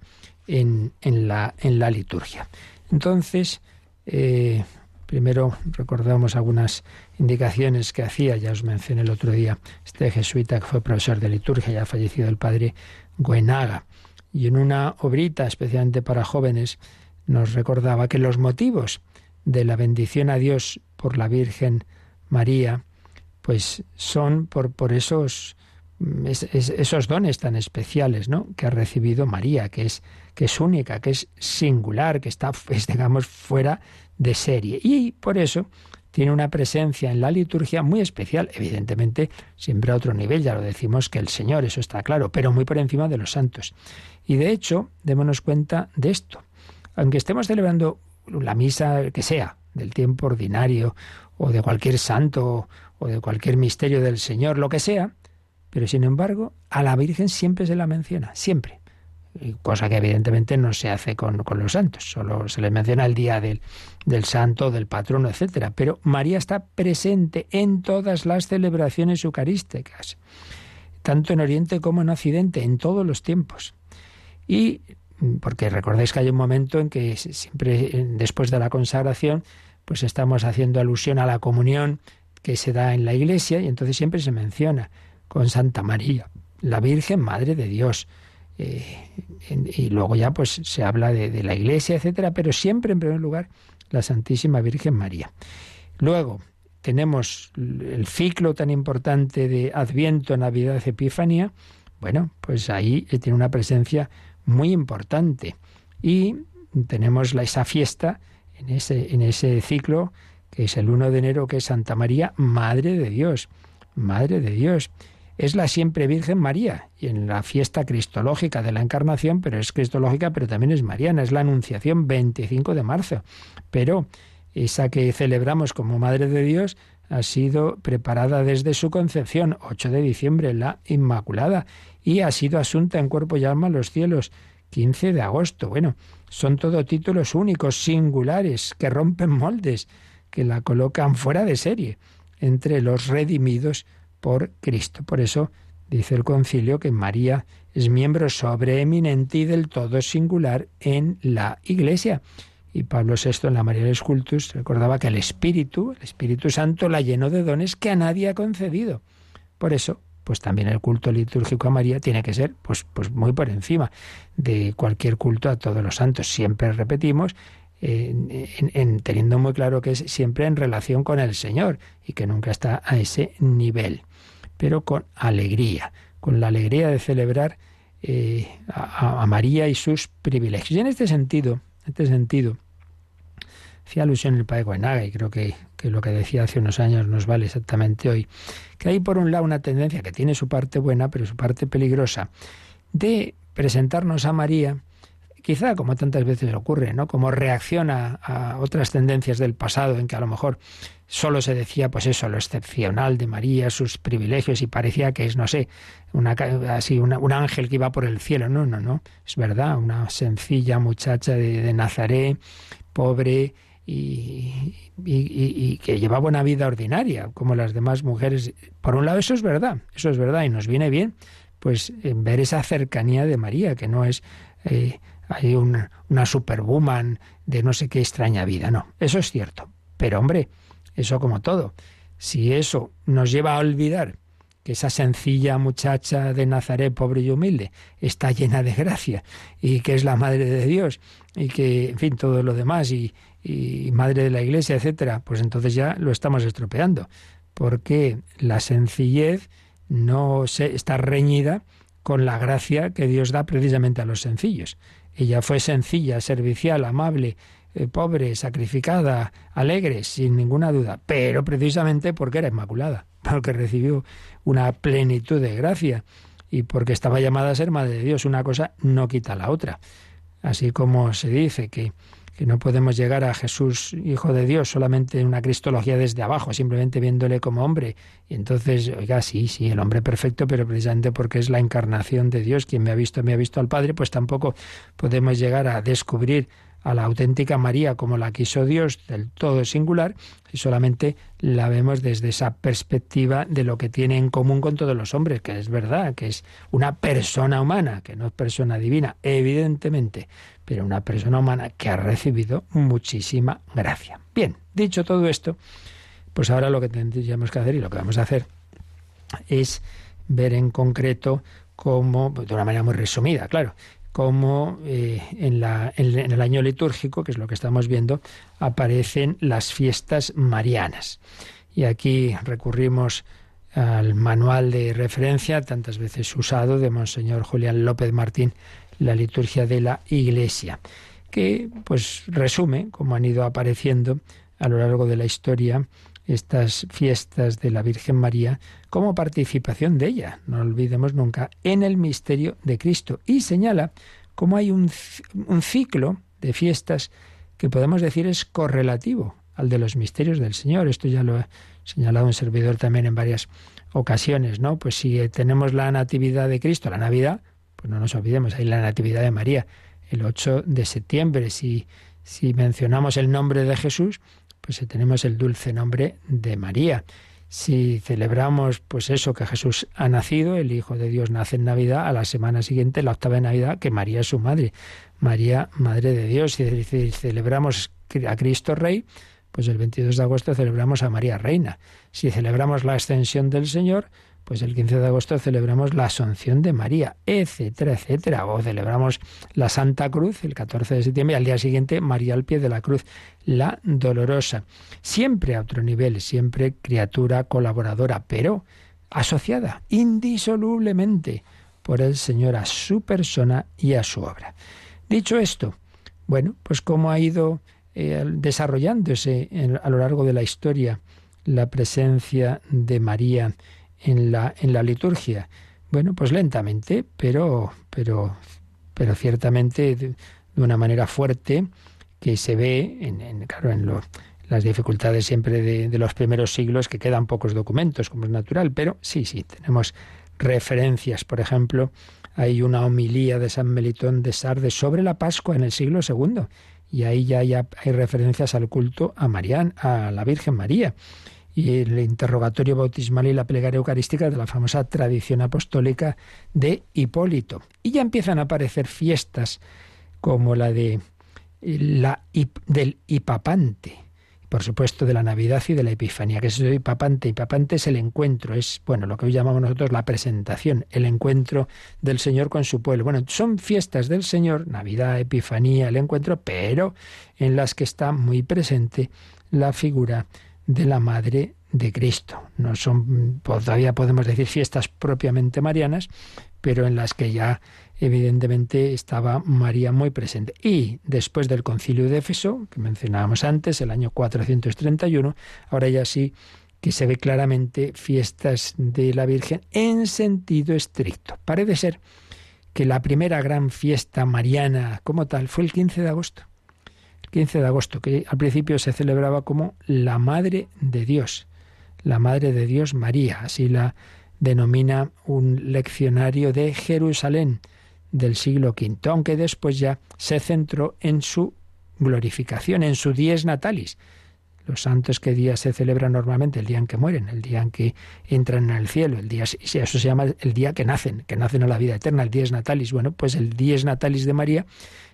en, en, la, en la liturgia. Entonces, eh, primero recordamos algunas indicaciones que hacía, ya os mencioné el otro día, este jesuita que fue profesor de liturgia, ya fallecido el padre Guenaga. Y en una obrita especialmente para jóvenes nos recordaba que los motivos de la bendición a Dios por la Virgen María, pues son por, por esos, esos dones tan especiales ¿no? que ha recibido María, que es, que es única, que es singular, que está, digamos, fuera de serie. Y por eso tiene una presencia en la liturgia muy especial, evidentemente siempre a otro nivel, ya lo decimos que el Señor, eso está claro, pero muy por encima de los santos. Y de hecho, démonos cuenta de esto. Aunque estemos celebrando la misa que sea, del tiempo ordinario, o de cualquier santo, o de cualquier misterio del Señor, lo que sea, pero sin embargo, a la Virgen siempre se la menciona, siempre. cosa que evidentemente no se hace con, los santos, solo se les menciona el día del, del santo, del patrono, etcétera. Pero María está presente en todas las celebraciones eucarísticas, tanto en Oriente como en Occidente, en todos los tiempos. Y porque recordáis que hay un momento en que siempre después de la consagración, pues estamos haciendo alusión a la comunión que se da en la iglesia y entonces siempre se menciona con Santa María, la Virgen Madre de Dios. Eh, y luego ya pues se habla de, la iglesia, etcétera, pero siempre en primer lugar la Santísima Virgen María. Luego tenemos el ciclo tan importante de Adviento, Navidad, Epifanía. Bueno, pues ahí tiene una presencia muy importante. Y tenemos la, esa fiesta en ese, en ese ciclo, que es el 1 de enero, que es Santa María, Madre de Dios. Madre de Dios. Es la siempre Virgen María, y en la fiesta cristológica de la Encarnación, pero es cristológica, pero también es mariana, es la Anunciación 25 de marzo. Pero esa que celebramos como Madre de Dios ha sido preparada desde su concepción, 8 de diciembre, la Inmaculada, y ha sido asunta en cuerpo y alma a los cielos, 15 de agosto. Bueno, son todo títulos únicos, singulares, que rompen moldes, que la colocan fuera de serie entre los redimidos por Cristo. Por eso dice el concilio que María es miembro sobreeminente y del todo singular en la Iglesia. Y Pablo VI en la María Cultus recordaba que el Espíritu, el Espíritu Santo, la llenó de dones que a nadie ha concedido. Por eso, pues también el culto litúrgico a María tiene que ser pues, pues muy por encima de cualquier culto a todos los santos. Siempre repetimos, en, teniendo muy claro que es siempre en relación con el Señor y que nunca está a ese nivel, pero con alegría, con la alegría de celebrar eh, a, María y sus privilegios. Y en este sentido, en este sentido, hacía alusión el padre Guenaga y creo que, que, lo que decía hace unos años nos vale exactamente hoy, que hay por un lado una tendencia que tiene su parte buena, pero su parte peligrosa, de presentarnos a María, quizá como tantas veces ocurre, ¿no? Como reacciona a otras tendencias del pasado en que a lo mejor solo se decía, pues eso, lo excepcional de María, sus privilegios y parecía que es, no sé, una, así un ángel que iba por el cielo. No, no, no, es verdad, una sencilla muchacha de, de Nazaret, pobre, y, y, que llevaba una vida ordinaria, como las demás mujeres. Por un lado, eso es verdad, eso es verdad, y nos viene bien, pues ver esa cercanía de María, que no es eh, hay una, una superwoman de no sé qué extraña vida, no, eso es cierto. Pero hombre, eso como todo, si eso nos lleva a olvidar que esa sencilla muchacha de Nazaret, pobre y humilde, está llena de gracia y que es la madre de Dios y que, en fin, todo lo demás y, y madre de la iglesia, etcétera, pues entonces ya lo estamos estropeando, porque la sencillez no se, está reñida con la gracia que Dios da precisamente a los sencillos. Ella fue sencilla, servicial, amable, eh, pobre, sacrificada, alegre, sin ninguna duda, pero precisamente porque era inmaculada, porque recibió una plenitud de gracia y porque estaba llamada a ser madre de Dios. Una cosa no quita la otra. Así como se dice que que no podemos llegar a Jesús, Hijo de Dios, solamente en una cristología desde abajo, simplemente viéndole como hombre. Y entonces, oiga, sí, sí, el hombre perfecto, pero precisamente porque es la encarnación de Dios, quien me ha visto, me ha visto al Padre, pues tampoco podemos llegar a descubrir a la auténtica María como la quiso Dios, del todo singular, si solamente la vemos desde esa perspectiva de lo que tiene en común con todos los hombres, que es verdad, que es una persona humana, que no es persona divina, evidentemente, pero una persona humana que ha recibido muchísima gracia. Bien, dicho todo esto, pues ahora lo que tendríamos que hacer y lo que vamos a hacer es ver en concreto cómo, de una manera muy resumida, claro, cómo eh, en, la, en, el año litúrgico, que es lo que estamos viendo, aparecen las fiestas marianas. Y aquí recurrimos al manual de referencia, tantas veces usado, de Monseñor Julián López Martín, la liturgia de la Iglesia, que pues resume cómo han ido apareciendo a lo largo de la historia estas fiestas de la Virgen María como participación de ella, no olvidemos nunca, en el misterio de Cristo. Y señala cómo hay un, un ciclo de fiestas que podemos decir es correlativo al de los misterios del Señor. Esto ya lo ha señalado un servidor también en varias ocasiones, ¿no? Pues si tenemos la natividad de Cristo, la Navidad, pues no nos olvidemos, hay la Natividad de María, el 8 de septiembre. Si, si mencionamos el nombre de Jesús, pues tenemos el dulce nombre de María. Si celebramos, pues eso, que Jesús ha nacido, el Hijo de Dios nace en Navidad, a la semana siguiente, la octava de Navidad, que María es su madre, María, Madre de Dios. Si celebramos a Cristo Rey, pues el 22 de agosto celebramos a María Reina. Si celebramos la ascensión del Señor, pues el 15 de agosto celebramos la Asunción de María, etcétera, etcétera. O celebramos la Santa Cruz el 14 de septiembre y al día siguiente María al pie de la cruz, la dolorosa. Siempre a otro nivel, siempre criatura colaboradora, pero asociada indisolublemente por el Señor a su persona y a su obra. Dicho esto, bueno, pues cómo ha ido eh, desarrollándose a lo largo de la historia la presencia de María en la, en la liturgia. Bueno, pues lentamente, pero, pero, pero ciertamente de, una manera fuerte que se ve en, claro, en las dificultades siempre de, de, los primeros siglos, que quedan pocos documentos, como es natural, pero sí, sí, tenemos referencias. Por ejemplo, hay una homilía de San Melitón de Sardes sobre la Pascua en el siglo II, y ahí ya hay, hay referencias al culto a María, a la Virgen María y el interrogatorio bautismal y la plegaria eucarística de la famosa tradición apostólica de Hipólito. Y ya empiezan a aparecer fiestas como la de la del Hipapante, por supuesto de la Navidad y de la Epifanía, que es el Hipapante. Hipapante es el encuentro, es bueno lo que hoy llamamos nosotros la presentación, el encuentro del Señor con su pueblo. Bueno, son fiestas del Señor, Navidad, Epifanía, el encuentro, pero en las que está muy presente la figura de la Madre de Cristo. No son todavía podemos decir fiestas propiamente marianas, pero en las que ya evidentemente estaba María muy presente. Y después del concilio de Éfeso, que mencionábamos antes, el año 431, ahora ya sí que se ve claramente fiestas de la Virgen en sentido estricto. Parece ser que la primera gran fiesta mariana como tal fue el 15 de agosto. 15 de agosto, que al principio se celebraba como la Madre de Dios, la Madre de Dios María, así la denomina un leccionario de Jerusalén del siglo V, aunque después ya se centró en su glorificación, en su dies natalis. Los santos que día se celebran normalmente, el día en que mueren, el día en que entran en el cielo, el día, eso se llama el día que nacen, que nacen a la vida eterna, el dies natalis. Bueno, pues el dies natalis de María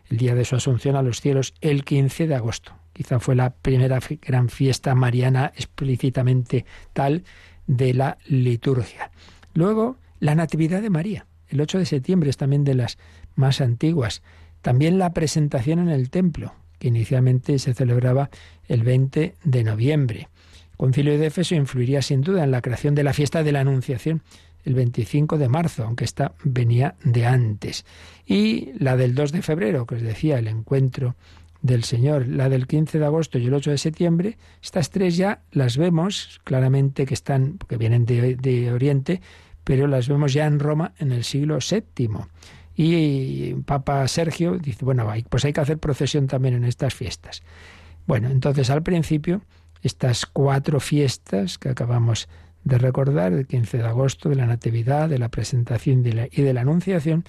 el día de su asunción a los cielos, el 15 de agosto. Quizá fue la primera gran fiesta mariana explícitamente tal de la liturgia. Luego, la Natividad de María. El 8 de septiembre es también de las más antiguas. También la presentación en el templo, que inicialmente se celebraba el 20 de noviembre. El concilio de Éfeso influiría sin duda en la creación de la fiesta de la Anunciación el 25 de marzo, aunque esta venía de antes. Y la del 2 de febrero, que os decía, el encuentro del Señor, la del 15 de agosto y el 8 de septiembre, estas tres ya las vemos claramente que están, porque vienen de, de Oriente, pero las vemos ya en Roma en el siglo VII. Y Papa Sergio dice, bueno, pues hay que hacer procesión también en estas fiestas. Bueno, entonces al principio, estas cuatro fiestas que acabamos de recordar el 15 de agosto de la Natividad, de la presentación y de la Anunciación,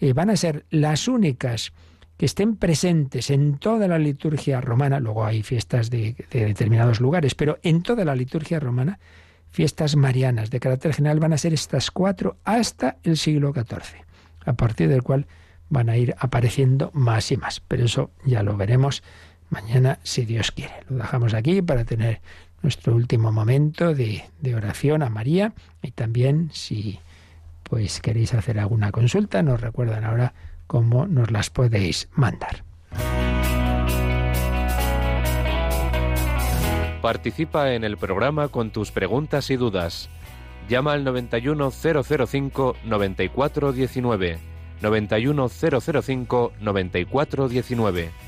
eh, van a ser las únicas que estén presentes en toda la liturgia romana, luego hay fiestas de, de, determinados lugares, pero en toda la liturgia romana, fiestas marianas de carácter general van a ser estas cuatro hasta el siglo XIV, a partir del cual van a ir apareciendo más y más. Pero eso ya lo veremos mañana si Dios quiere. Lo dejamos aquí para tener nuestro último momento de, oración a María y también si pues queréis hacer alguna consulta nos recuerdan ahora cómo nos las podéis mandar. Participa en el programa con tus preguntas y dudas. Llama al 91005 9419 91005 9419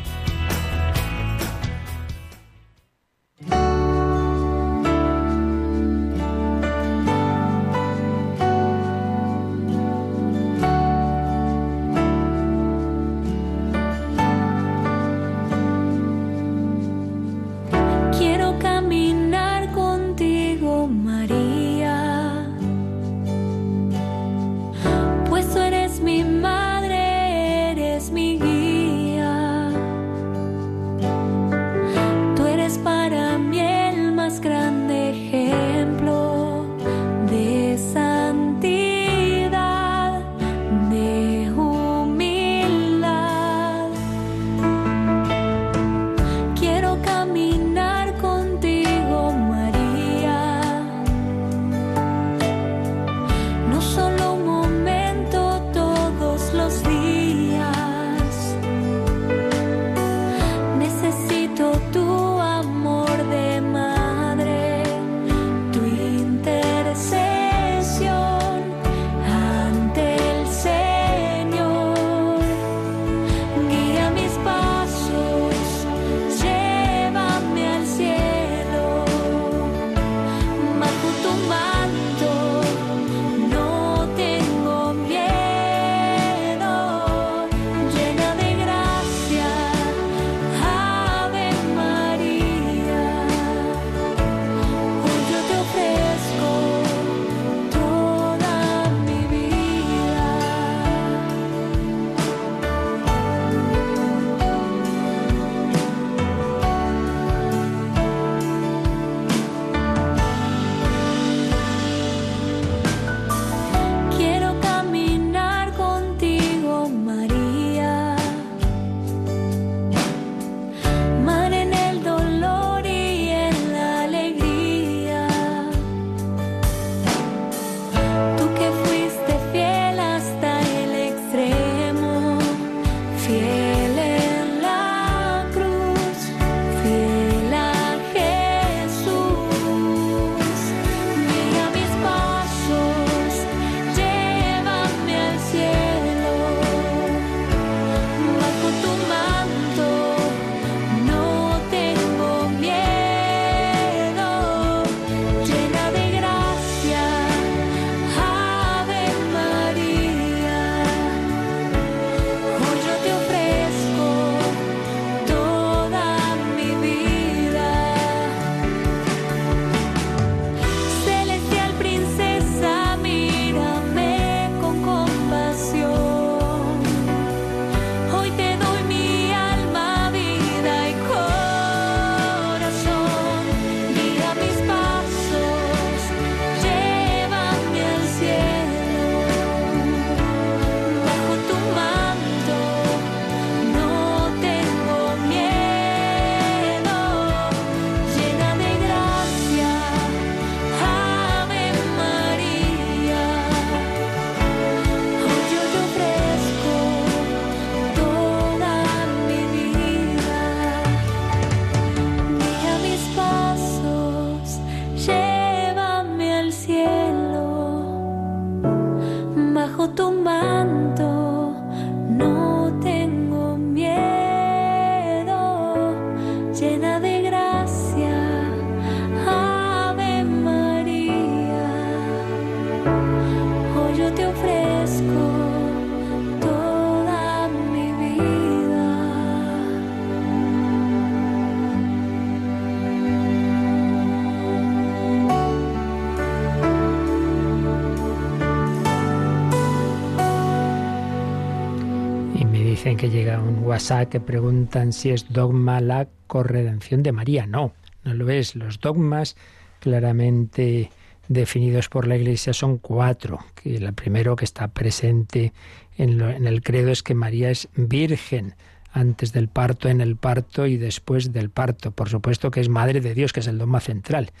Dicen que llega un WhatsApp que preguntan si es dogma la corredención de María. No, no lo es. Los dogmas claramente definidos por la Iglesia son cuatro. Que el primero que está presente en, en el credo es que María es virgen antes del parto, en el parto y después del parto. Por supuesto que es madre de Dios, que es el dogma central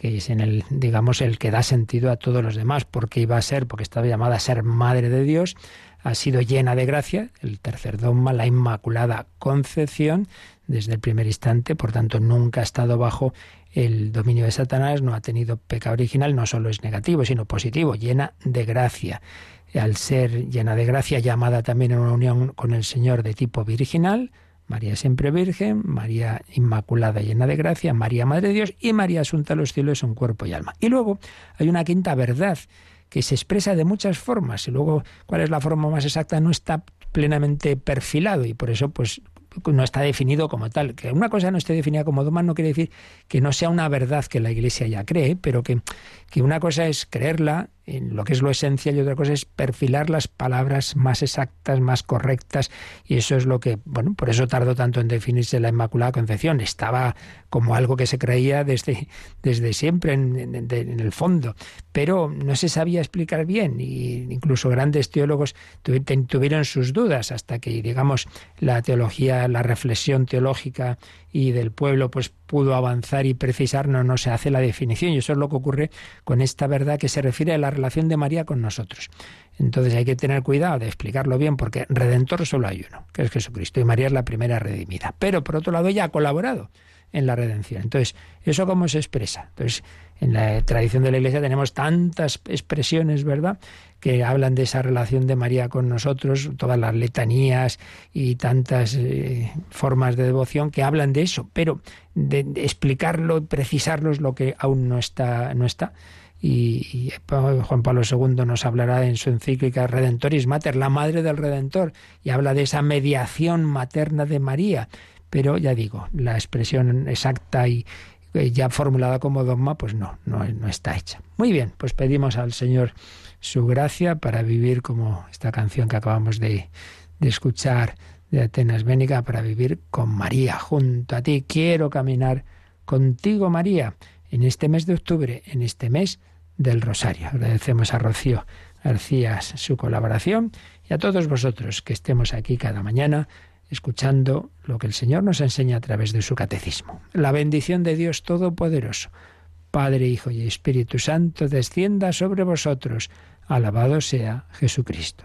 que es en el, digamos, el que da sentido a todos los demás, porque iba a ser, porque estaba llamada a ser madre de Dios, ha sido llena de gracia, el tercer dogma, la Inmaculada Concepción, desde el primer instante, por tanto nunca ha estado bajo el dominio de Satanás, no ha tenido pecado original, no solo es negativo, sino positivo, llena de gracia. Al ser llena de gracia, llamada también en una unión con el Señor de tipo virginal, María siempre virgen, María inmaculada llena de gracia, María Madre de Dios y María asunta a los cielos en cuerpo y alma. Y luego hay una quinta verdad que se expresa de muchas formas y luego cuál es la forma más exacta no está plenamente perfilado y por eso pues no está definido como tal. Que una cosa no esté definida como dogma no quiere decir que no sea una verdad que la Iglesia ya cree, pero que, que una cosa es creerla en lo que es lo esencial y otra cosa es perfilar las palabras más exactas, más correctas, y eso es lo que, bueno, por eso tardó tanto en definirse la Inmaculada Concepción. Estaba como algo que se creía desde, desde siempre en, en, el fondo, pero no se sabía explicar bien, y incluso grandes teólogos tuvieron sus dudas hasta que, digamos, la teología, la reflexión teológica y del pueblo pues pudo avanzar y precisar, no, no se hace la definición. Y eso es lo que ocurre con esta verdad que se refiere a la relación de María con nosotros. Entonces hay que tener cuidado de explicarlo bien porque redentor solo hay uno, que es Jesucristo, y María es la primera redimida. Pero por otro lado ella ha colaborado en la redención. Entonces, ¿eso cómo se expresa? Entonces, en la tradición de la Iglesia tenemos tantas expresiones, ¿verdad?, que hablan de esa relación de María con nosotros, todas las letanías y tantas eh, formas de devoción que hablan de eso, pero de, explicarlo, precisarlo es lo que aún no está, no está. Y, Juan Pablo II nos hablará en su encíclica Redentoris Mater, la madre del Redentor, y habla de esa mediación materna de María. Pero ya digo, la expresión exacta y, eh, ya formulada como dogma, pues no, no, está hecha. Muy bien, pues pedimos al Señor su gracia para vivir como esta canción que acabamos de, de escuchar de Atenas Bénica, para vivir con María junto a ti. Quiero caminar contigo, María, en este mes de octubre, en este mes del Rosario. Agradecemos a Rocío García su colaboración y a todos vosotros que estemos aquí cada mañana escuchando lo que el Señor nos enseña a través de su catecismo. La bendición de Dios Todopoderoso, Padre, Hijo y Espíritu Santo, descienda sobre vosotros. Alabado sea Jesucristo.